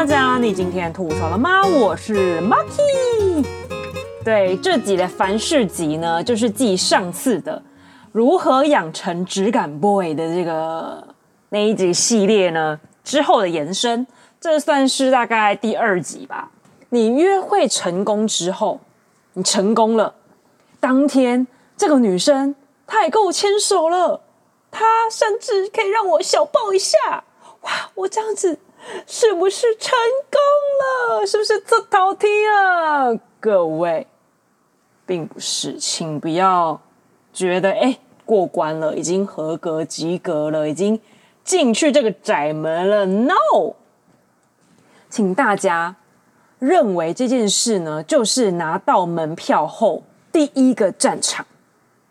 大家，你今天吐槽了吗？我是 Maki。对，这集的凡事集呢，就是继上次的如何养成质感 boy 的这个那一集系列呢之后的延伸，这算是大概第二集吧。你约会成功之后，你成功了，当天这个女生她也跟我牵手了，她甚至可以让我小抱一下，哇，我这样子。是不是成功了？是不是这套题了？各位，并不是，请不要觉得哎过关了，已经合格及格了，已经进去这个窄门了。No，请大家认为这件事呢，就是拿到门票后第一个战场，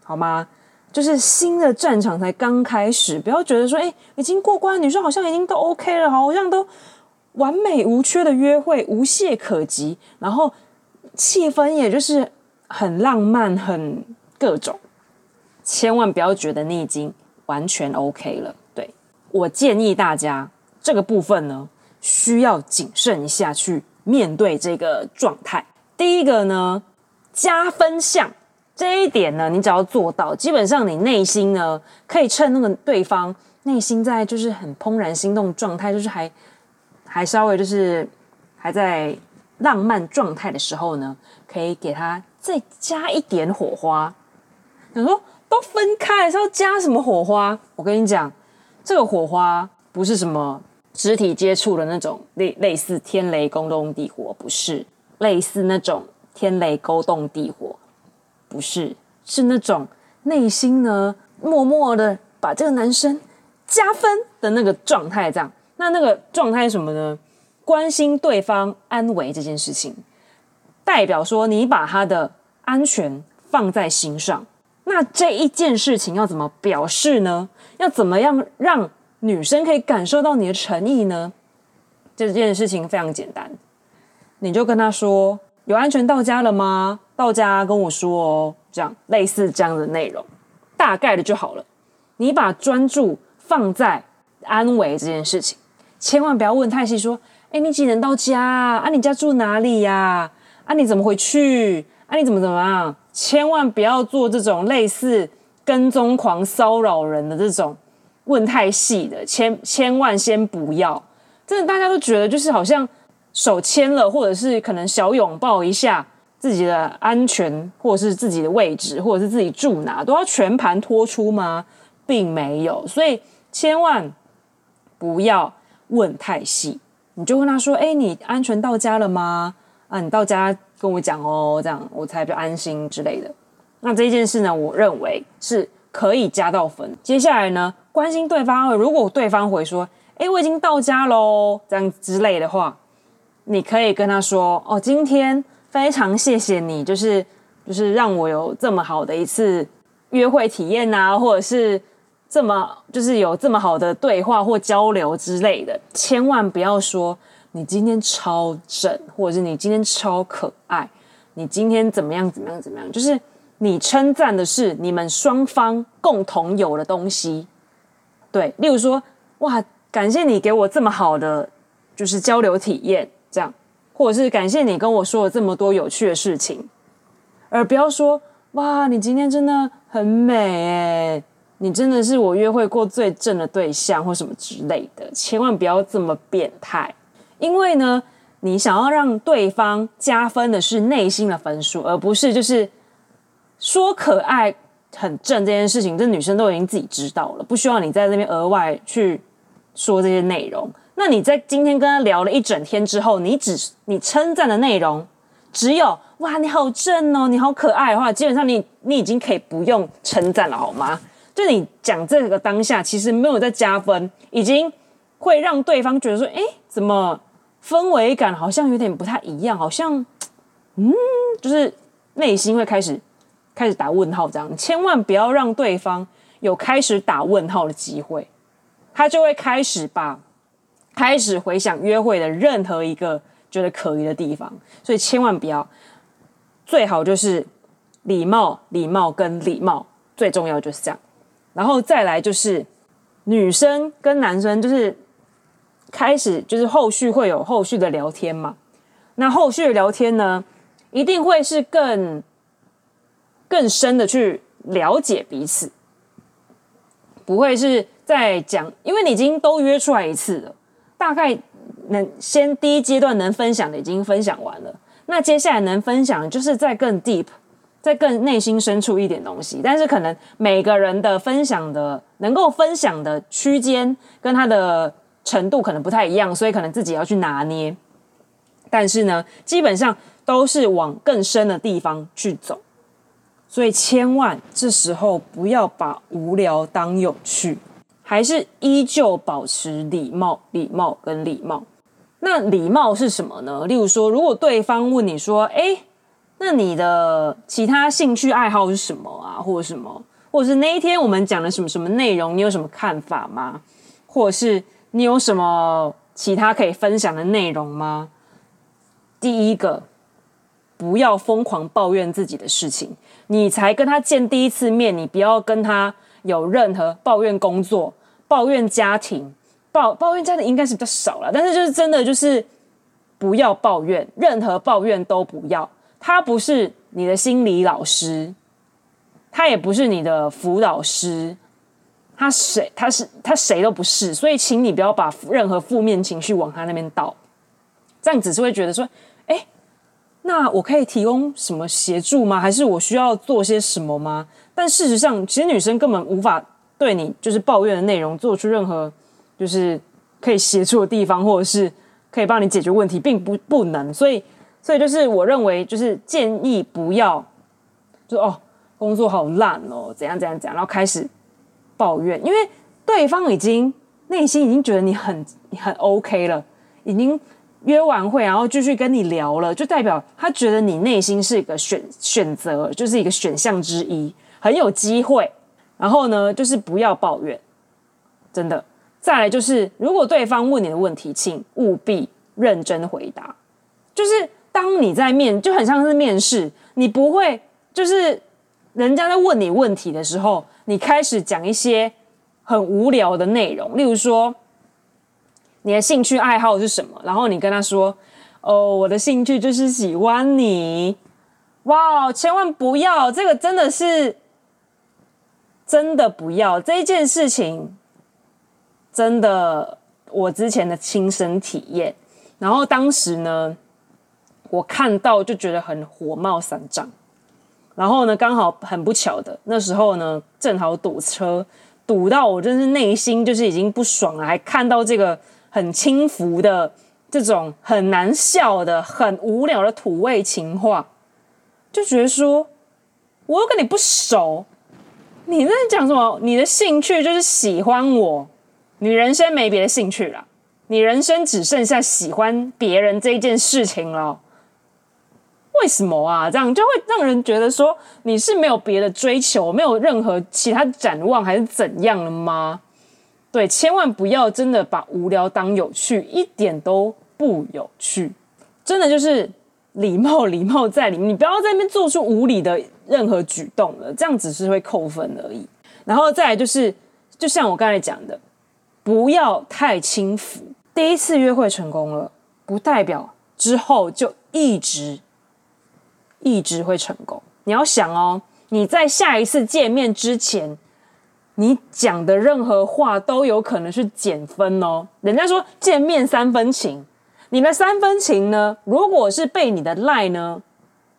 好吗？就是新的战场才刚开始，不要觉得说，哎，已经过关，女生好像已经都 OK 了，好像都完美无缺的约会，无懈可击，然后气氛也就是很浪漫，很各种，千万不要觉得你已经完全 OK 了。对，我建议大家这个部分呢，需要谨慎一下去面对这个状态。第一个呢，加分项。这一点呢，你只要做到，基本上你内心呢，可以趁那个对方内心在就是很怦然心动状态，就是还还稍微就是还在浪漫状态的时候呢，可以给他再加一点火花。想说都分开了，是要加什么火花？我跟你讲，这个火花不是什么肢体接触的那种类类似天雷勾动地火，不是类似那种天雷勾动地火。不是，是那种内心呢，默默的把这个男生加分的那个状态。这样，那那个状态是什么呢？关心对方安危这件事情，代表说你把他的安全放在心上。那这一件事情要怎么表示呢？要怎么样让女生可以感受到你的诚意呢？这件事情非常简单，你就跟他说：“有安全到家了吗？”到家跟我说哦，这样类似这样的内容，大概的就好了。你把专注放在安危这件事情，千万不要问太细，说，哎，你几点到家啊？啊，你家住哪里呀？啊，你怎么回去？啊，你怎么怎么样？千万不要做这种类似跟踪狂骚扰人的这种问太细的，千千万先不要。真的，大家都觉得就是好像手牵了，或者是可能小拥抱一下。自己的安全，或者是自己的位置，或者是自己住哪，都要全盘托出吗？并没有，所以千万不要问太细。你就跟他说：“哎，你安全到家了吗？啊，你到家跟我讲哦，这样我才比较安心之类的。”那这件事呢，我认为是可以加到分。接下来呢，关心对方，如果对方回说：“哎，我已经到家喽”，这样之类的话，你可以跟他说：“哦，今天。”非常谢谢你，就是就是让我有这么好的一次约会体验啊，或者是这么就是有这么好的对话或交流之类的。千万不要说你今天超正，或者是你今天超可爱，你今天怎么样怎么样怎么样，就是你称赞的是你们双方共同有的东西。对，例如说，哇，感谢你给我这么好的就是交流体验，这样。或者是感谢你跟我说了这么多有趣的事情，而不要说哇，你今天真的很美诶，你真的是我约会过最正的对象或什么之类的，千万不要这么变态。因为呢，你想要让对方加分的是内心的分数，而不是就是说可爱很正这件事情，这女生都已经自己知道了，不需要你在那边额外去说这些内容。那你在今天跟他聊了一整天之后，你只你称赞的内容只有哇，你好正哦，你好可爱的话，基本上你你已经可以不用称赞了，好吗？就你讲这个当下，其实没有在加分，已经会让对方觉得说，哎，怎么氛围感好像有点不太一样，好像嗯，就是内心会开始开始打问号，这样千万不要让对方有开始打问号的机会，他就会开始把。开始回想约会的任何一个觉得可疑的地方，所以千万不要，最好就是礼貌、礼貌跟礼貌，最重要就是这样。然后再来就是女生跟男生就是开始就是后续会有后续的聊天嘛。那后续的聊天呢，一定会是更更深的去了解彼此，不会是在讲，因为你已经都约出来一次了，大概能先第一阶段能分享的已经分享完了，那接下来能分享就是再更 deep。在更内心深处一点东西，但是可能每个人的分享的能够分享的区间跟他的程度可能不太一样，所以可能自己要去拿捏。但是呢，基本上都是往更深的地方去走，所以千万这时候不要把无聊当有趣，还是依旧保持礼貌、礼貌跟礼貌。那礼貌是什么呢？例如说，如果对方问你说：“诶……”那你的其他兴趣爱好是什么啊？或者什么？或者是那一天我们讲了什么什么内容？你有什么看法吗？或者是你有什么其他可以分享的内容吗？第一个，不要疯狂抱怨自己的事情。你才跟他见第一次面，你不要跟他有任何抱怨工作、抱怨家庭、抱抱怨家庭应该是比较少了。但是就是真的就是不要抱怨，任何抱怨都不要。他不是你的心理老师，他也不是你的辅导师，他谁？他是他谁都不是，所以请你不要把任何负面情绪往他那边倒，这样只是会觉得说，哎，那我可以提供什么协助吗？还是我需要做些什么吗？但事实上，其实女生根本无法对你就是抱怨的内容做出任何就是可以协助的地方，或者是可以帮你解决问题，并不不能，所以。所以就是我认为，就是建议不要，就哦，工作好烂哦，怎样怎样怎样，然后开始抱怨，因为对方已经内心已经觉得你很很 OK 了，已经约完会，然后继续跟你聊了，就代表他觉得你内心是一个选选择，就是一个选项之一，很有机会。然后呢，就是不要抱怨，真的。再来就是，如果对方问你的问题，请务必认真回答，就是。当你在面，就很像是面试，你不会就是人家在问你问题的时候，你开始讲一些很无聊的内容，例如说你的兴趣爱好是什么，然后你跟他说：“哦，我的兴趣就是喜欢你。”哇，千万不要，这个真的是真的不要这一件事情，真的我之前的亲身体验，然后当时呢。我看到就觉得很火冒三丈，然后呢，刚好很不巧的那时候呢，正好堵车，堵到我真是内心就是已经不爽了，还看到这个很轻浮的这种很难笑的、很无聊的土味情话，就觉得说，我又跟你不熟，你在讲什么？你的兴趣就是喜欢我，你人生没别的兴趣了，你人生只剩下喜欢别人这件事情了。为什么啊？这样就会让人觉得说你是没有别的追求，没有任何其他展望，还是怎样了吗？对，千万不要真的把无聊当有趣，一点都不有趣。真的就是礼貌，礼貌在里面，你不要在那边做出无理的任何举动了，这样只是会扣分而已。然后再来就是，就像我刚才讲的，不要太轻浮。第一次约会成功了，不代表之后就一直。一直会成功。你要想哦，你在下一次见面之前，你讲的任何话都有可能是减分哦。人家说见面三分情，你的三分情呢，如果是被你的赖呢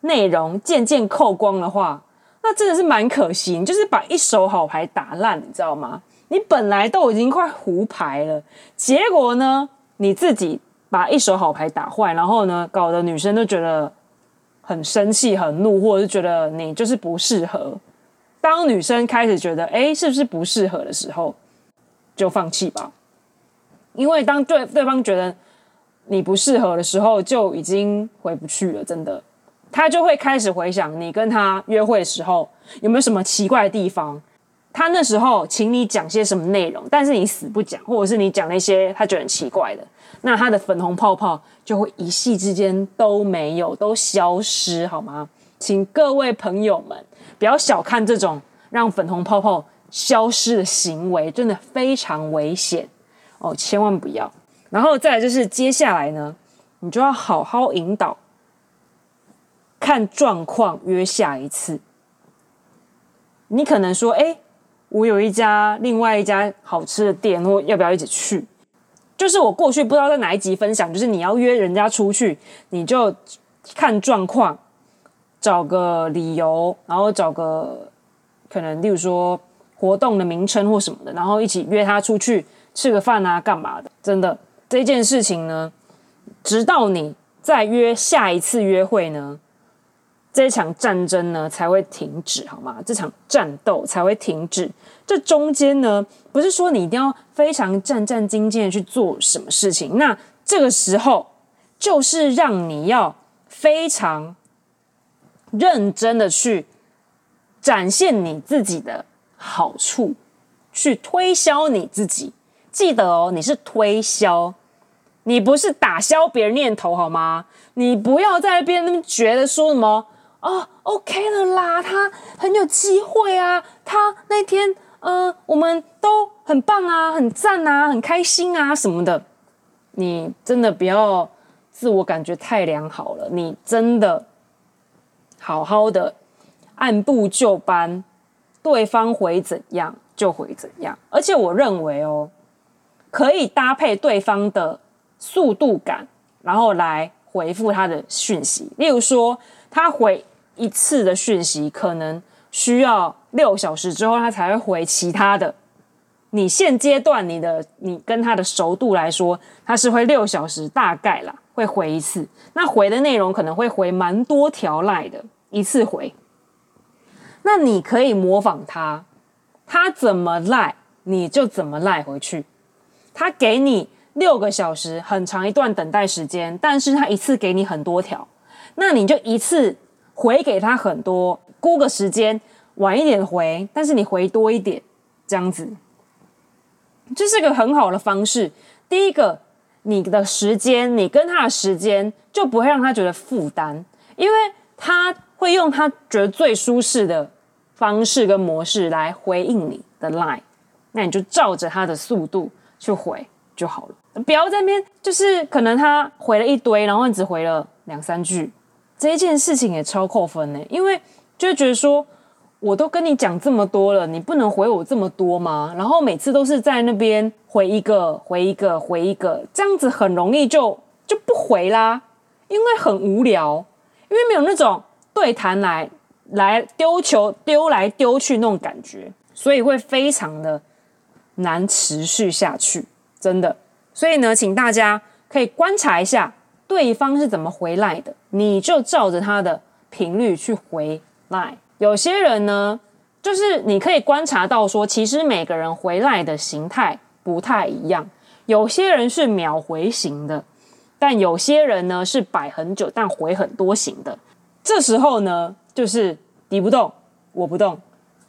内容渐渐扣光的话，那真的是蛮可惜。就是把一手好牌打烂，你知道吗？你本来都已经快胡牌了，结果呢，你自己把一手好牌打坏，然后呢，搞得女生都觉得。很生气、很怒，或者是觉得你就是不适合。当女生开始觉得哎，是不是不适合的时候，就放弃吧。因为当对对方觉得你不适合的时候，就已经回不去了。真的，他就会开始回想你跟他约会的时候有没有什么奇怪的地方。他那时候请你讲些什么内容，但是你死不讲，或者是你讲那些他觉得很奇怪的。那他的粉红泡泡就会一夕之间都没有，都消失，好吗？请各位朋友们不要小看这种让粉红泡泡消失的行为，真的非常危险哦，千万不要。然后再来就是接下来呢，你就要好好引导，看状况约下一次。你可能说，哎，我有一家另外一家好吃的店，或要不要一起去？就是我过去不知道在哪一集分享，就是你要约人家出去，你就看状况，找个理由，然后找个可能，例如说活动的名称或什么的，然后一起约他出去吃个饭啊，干嘛的？真的这件事情呢，直到你再约下一次约会呢。这场战争呢才会停止，好吗？这场战斗才会停止。这中间呢，不是说你一定要非常战战兢兢的去做什么事情。那这个时候，就是让你要非常认真的去展现你自己的好处，去推销你自己。记得哦，你是推销，你不是打消别人念头，好吗？你不要在那边那边觉得说什么。哦，OK 了啦，他很有机会啊，他那天呃，我们都很棒啊，很赞啊，很开心啊什么的。你真的不要自我感觉太良好了，你真的好好的按部就班，对方回怎样就回怎样。而且我认为哦，可以搭配对方的速度感，然后来回复他的讯息。例如说，他回。一次的讯息可能需要六小时之后，他才会回其他的。你现阶段你的你跟他的熟度来说，他是会六小时大概啦，会回一次。那回的内容可能会回蛮多条赖的，一次回。那你可以模仿他，他怎么赖你就怎么赖回去。他给你六个小时，很长一段等待时间，但是他一次给你很多条，那你就一次。回给他很多，估个时间，晚一点回，但是你回多一点，这样子，这是个很好的方式。第一个，你的时间，你跟他的时间就不会让他觉得负担，因为他会用他觉得最舒适的方式跟模式来回应你的 line，那你就照着他的速度去回就好了，不要在那边就是可能他回了一堆，然后你只回了两三句。这一件事情也超扣分呢，因为就觉得说，我都跟你讲这么多了，你不能回我这么多吗？然后每次都是在那边回一个、回一个、回一个，这样子很容易就就不回啦，因为很无聊，因为没有那种对谈来来丢球丢来丢去那种感觉，所以会非常的难持续下去，真的。所以呢，请大家可以观察一下。对方是怎么回来的，你就照着他的频率去回来。有些人呢，就是你可以观察到说，其实每个人回来的形态不太一样。有些人是秒回型的，但有些人呢是摆很久但回很多型的。这时候呢，就是敌不动我不动。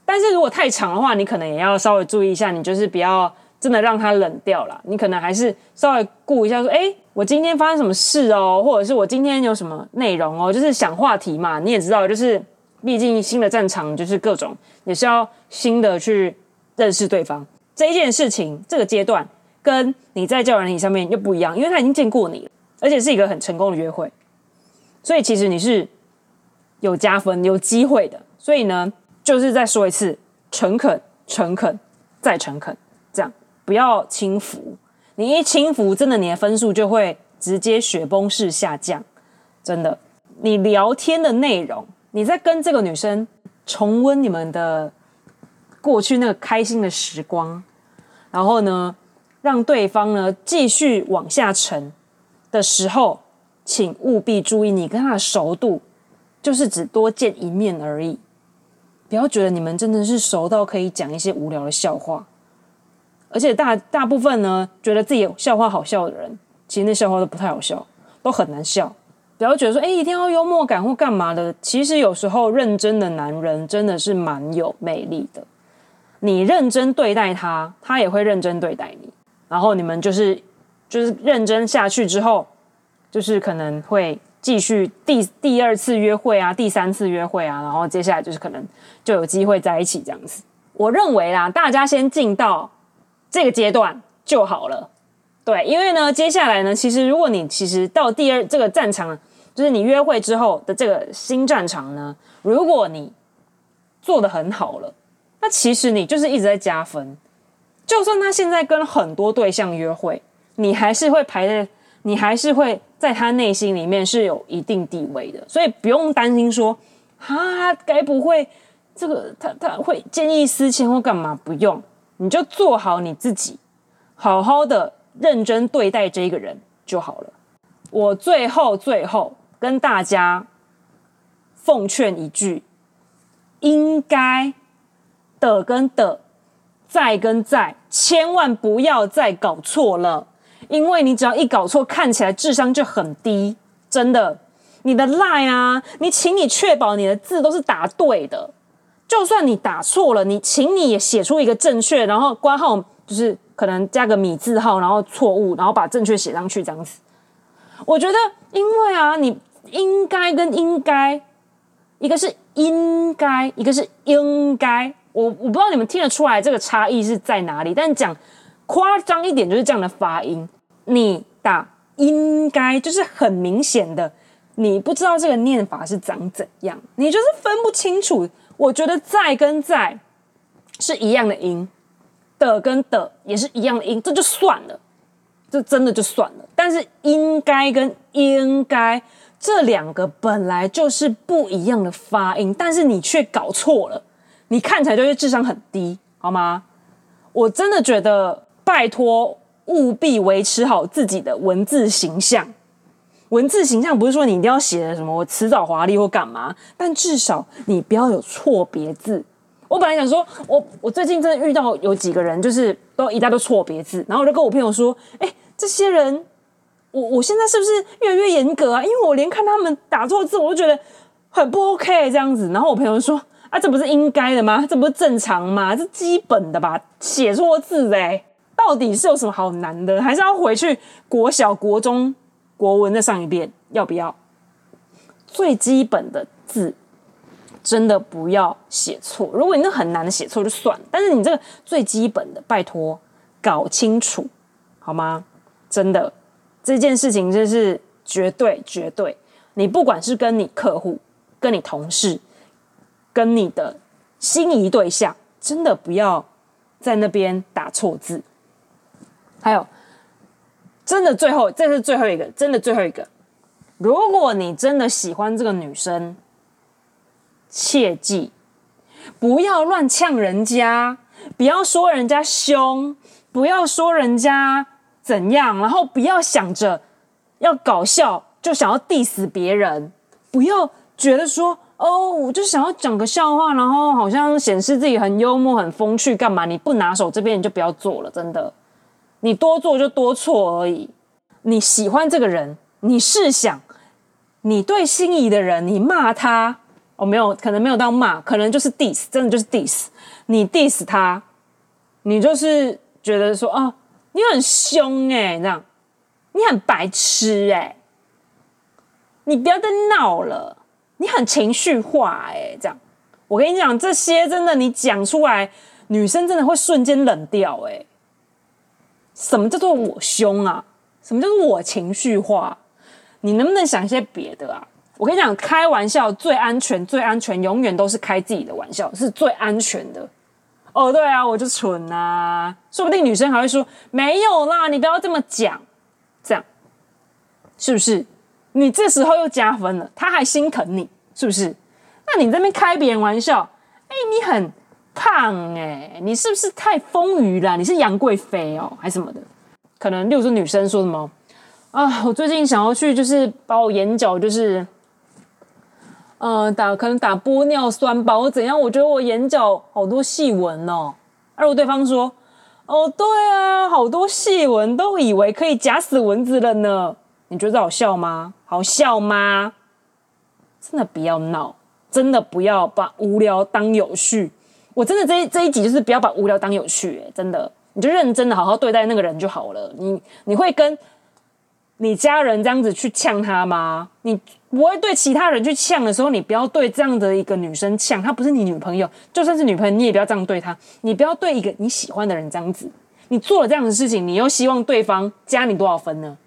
但是如果太长的话，你可能也要稍微注意一下，你就是不要真的让他冷掉了。你可能还是稍微顾一下，说，哎。我今天发生什么事哦，或者是我今天有什么内容哦，就是想话题嘛。你也知道，就是毕竟新的战场就是各种也是要新的去认识对方这一件事情。这个阶段跟你在教友软体上面又不一样，因为他已经见过你了，而且是一个很成功的约会，所以其实你是有加分、有机会的。所以呢，就是再说一次，诚恳、诚恳再诚恳，不要轻浮。你一轻浮，真的你的分数就会直接雪崩式下降，真的。你聊天的内容，你在跟这个女生重温你们的过去那个开心的时光，然后呢，让对方呢继续往下沉的时候，请务必注意你跟他的熟度，就是只多见一面而已，不要觉得你们真的是熟到可以讲一些无聊的笑话。而且大大部分呢，觉得自己笑话好笑的人，其实那笑话都不太好笑，都很难笑。不要觉得说，哎，一定要幽默感或干嘛的。其实有时候认真的男人真的是蛮有魅力的。你认真对待他，他也会认真对待你。然后你们就是就是认真下去之后，就是可能会继续第第二次约会啊，第三次约会啊，然后接下来就是可能就有机会在一起这样子。我认为啦，大家先进到。这个阶段就好了，对，因为呢，接下来呢，其实如果你其实到第二这个战场，就是你约会之后的这个新战场呢，如果你做得很好了，那其实你就是一直在加分。就算他现在跟很多对象约会，你还是会排在，你还是会在他内心里面是有一定地位的，所以不用担心说，啊，该不会这个他他会见异思迁或干嘛？不用，你就做好你自己，好好的认真对待这一个人就好了。我最后最后跟大家奉劝一句，应该的跟的。在跟在，千万不要再搞错了，因为你只要一搞错，看起来智商就很低，真的。你的 line 啊，你请你确保你的字都是打对的，就算你打错了，你请你也写出一个正确，然后挂号就是可能加个米字号，然后错误，然后把正确写上去这样子。我觉得，因为啊，你应该跟应该，一个是应该，一个是应该。我我不知道你们听得出来这个差异是在哪里，但讲夸张一点就是这样的发音。你打应该就是很明显的，你不知道这个念法是长怎样，你就是分不清楚。我觉得在跟在是一样的音，的跟的也是一样的音，这就算了，这真的就算了。但是应该跟应该这两个本来就是不一样的发音，但是你却搞错了。你看起来就是智商很低，好吗？我真的觉得，拜托，务必维持好自己的文字形象。文字形象不是说你一定要写的什么我辞藻华丽或干嘛，但至少你不要有错别字。我本来想说，我我最近真的遇到有几个人，就是都一大堆错别字，然后我就跟我朋友说，哎，这些人，我我现在是不是越来越严格啊？因为我连看他们打错字，我都觉得很不 OK 这样子。然后我朋友说。啊，这不是应该的吗？这不是正常吗？这基本的吧？写错字哎，到底是有什么好难的？还是要回去国小、国中国文再上一遍？要不要？最基本的字真的不要写错。如果你那很难的写错就算，但是你这个最基本的，拜托搞清楚好吗？真的这件事情就是绝对绝对，你不管是跟你客户、跟你同事。跟你的心仪对象，真的不要在那边打错字。还有，真的最后，这是最后一个，真的最后一个。如果你真的喜欢这个女生，切记不要乱呛人家，不要说人家凶，不要说人家怎样，然后不要想着要搞笑就想要 diss 别人，不要觉得说。哦，我就想要讲个笑话，然后好像显示自己很幽默、很风趣，干嘛？你不拿手这边，你就不要做了，真的。你多做就多错而已。你喜欢这个人，你试想，你对心仪的人，你骂他，哦，没有，可能没有到骂，可能就是 diss，真的就是 diss。你 diss 他，你就是觉得说，哦，你很凶哎，这样，你很白痴哎，你不要再闹了。你很情绪化哎、欸，这样，我跟你讲，这些真的，你讲出来，女生真的会瞬间冷掉哎、什么叫做我凶啊？什么叫做我情绪化？你能不能想一些别的啊？我跟你讲，开玩笑最安全，最安全，永远都是开自己的玩笑，是最安全的。哦，对啊，我就蠢啊，说不定女生还会说没有啦，你不要这么讲，这样是不是？你这时候又加分了，他还心疼你，是不是？那你这边开别人玩笑，哎，你很胖哎，你是不是太丰腴了？你是杨贵妃哦，还是什么的？可能例如说女生说什么啊，我最近想要去，就是把我眼角就是，呃，打可能打玻尿酸吧，我怎样？我觉得我眼角好多细纹哦。而如果对方说，哦，对啊，好多细纹，都以为可以夹死蚊子了呢。你觉得好笑吗？好笑吗？真的不要闹，真的不要把无聊当有趣。我真的这一这一集就是不要把无聊当有趣，真的，你就认真的好好对待那个人就好了。你你会跟你家人这样子去呛他吗？你不会对其他人去呛的时候，你不要对这样的一个女生呛，她不是你女朋友，就算是女朋友，你也不要这样对她。你不要对一个你喜欢的人这样子，你做了这样的事情，你又希望对方加你多少分呢？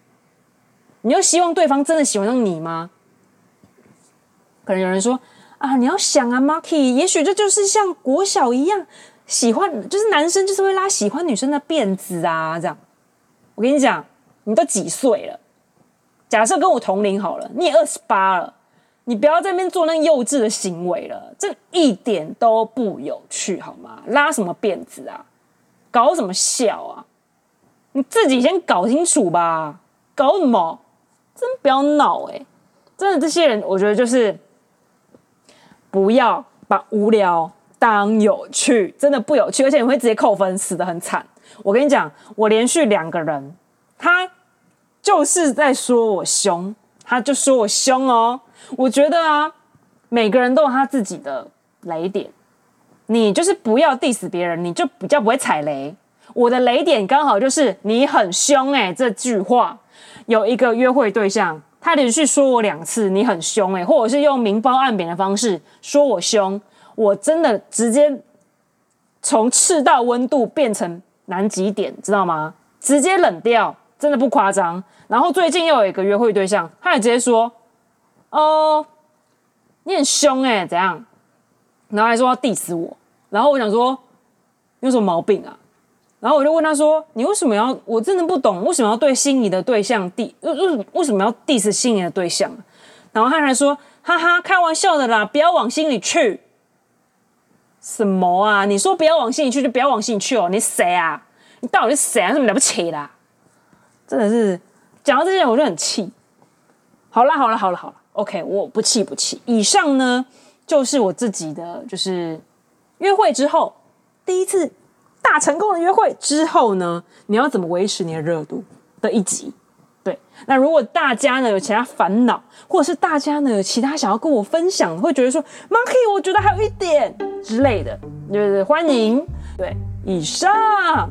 你又希望对方真的喜欢上你吗？可能有人说啊，你要想啊，Marky，也许这就是像国小一样，喜欢就是男生就是会拉喜欢女生的辫子啊，这样。我跟你讲，你都几岁了？假设跟我同龄好了，你也二十八了，你不要在那边做那幼稚的行为了，这一点都不有趣，好吗？拉什么辫子啊？搞什么笑啊？你自己先搞清楚吧，搞什么？真不要闹哎！真的，这些人我觉得就是不要把无聊当有趣，真的不有趣，而且你会直接扣分，死得很惨。我跟你讲，我连续两个人，他就是在说我凶，他就说我凶哦。我觉得啊，每个人都有他自己的雷点，你就是不要 diss 别人，你就比较不会踩雷。我的雷点刚好就是你很凶哎，这句话。有一个约会对象，他连续说我两次你很凶诶、欸，或者是用明褒暗贬的方式说我凶，我真的直接从赤道温度变成南极点，知道吗？直接冷掉，真的不夸张。然后最近又有一个约会对象，他也直接说：“哦，你很凶诶、欸，怎样？”然后还说要 diss 我，然后我想说，你有什么毛病啊？然后我就问他说：“你为什么要？我真的不懂，为什么要对心仪的对象 d 为什么要 diss 心仪的对象？”然后他还说：“哈哈，开玩笑的啦，不要往心里去。”什么啊？你说不要往心里去，就不要往心里去哦？你谁啊？你到底是谁啊？什么了不起啦？真的是讲到这些，我就很气。好了好了好了好了，OK，我不气不气。以上呢，就是我自己的，就是约会之后第一次。大成功的约会之后呢，你要怎么维持你的热度的一集？对，那如果大家呢有其他烦恼，或者是大家呢有其他想要跟我分享，会觉得说，Monkey，我觉得还有一点之类的，就是欢迎。对，以上。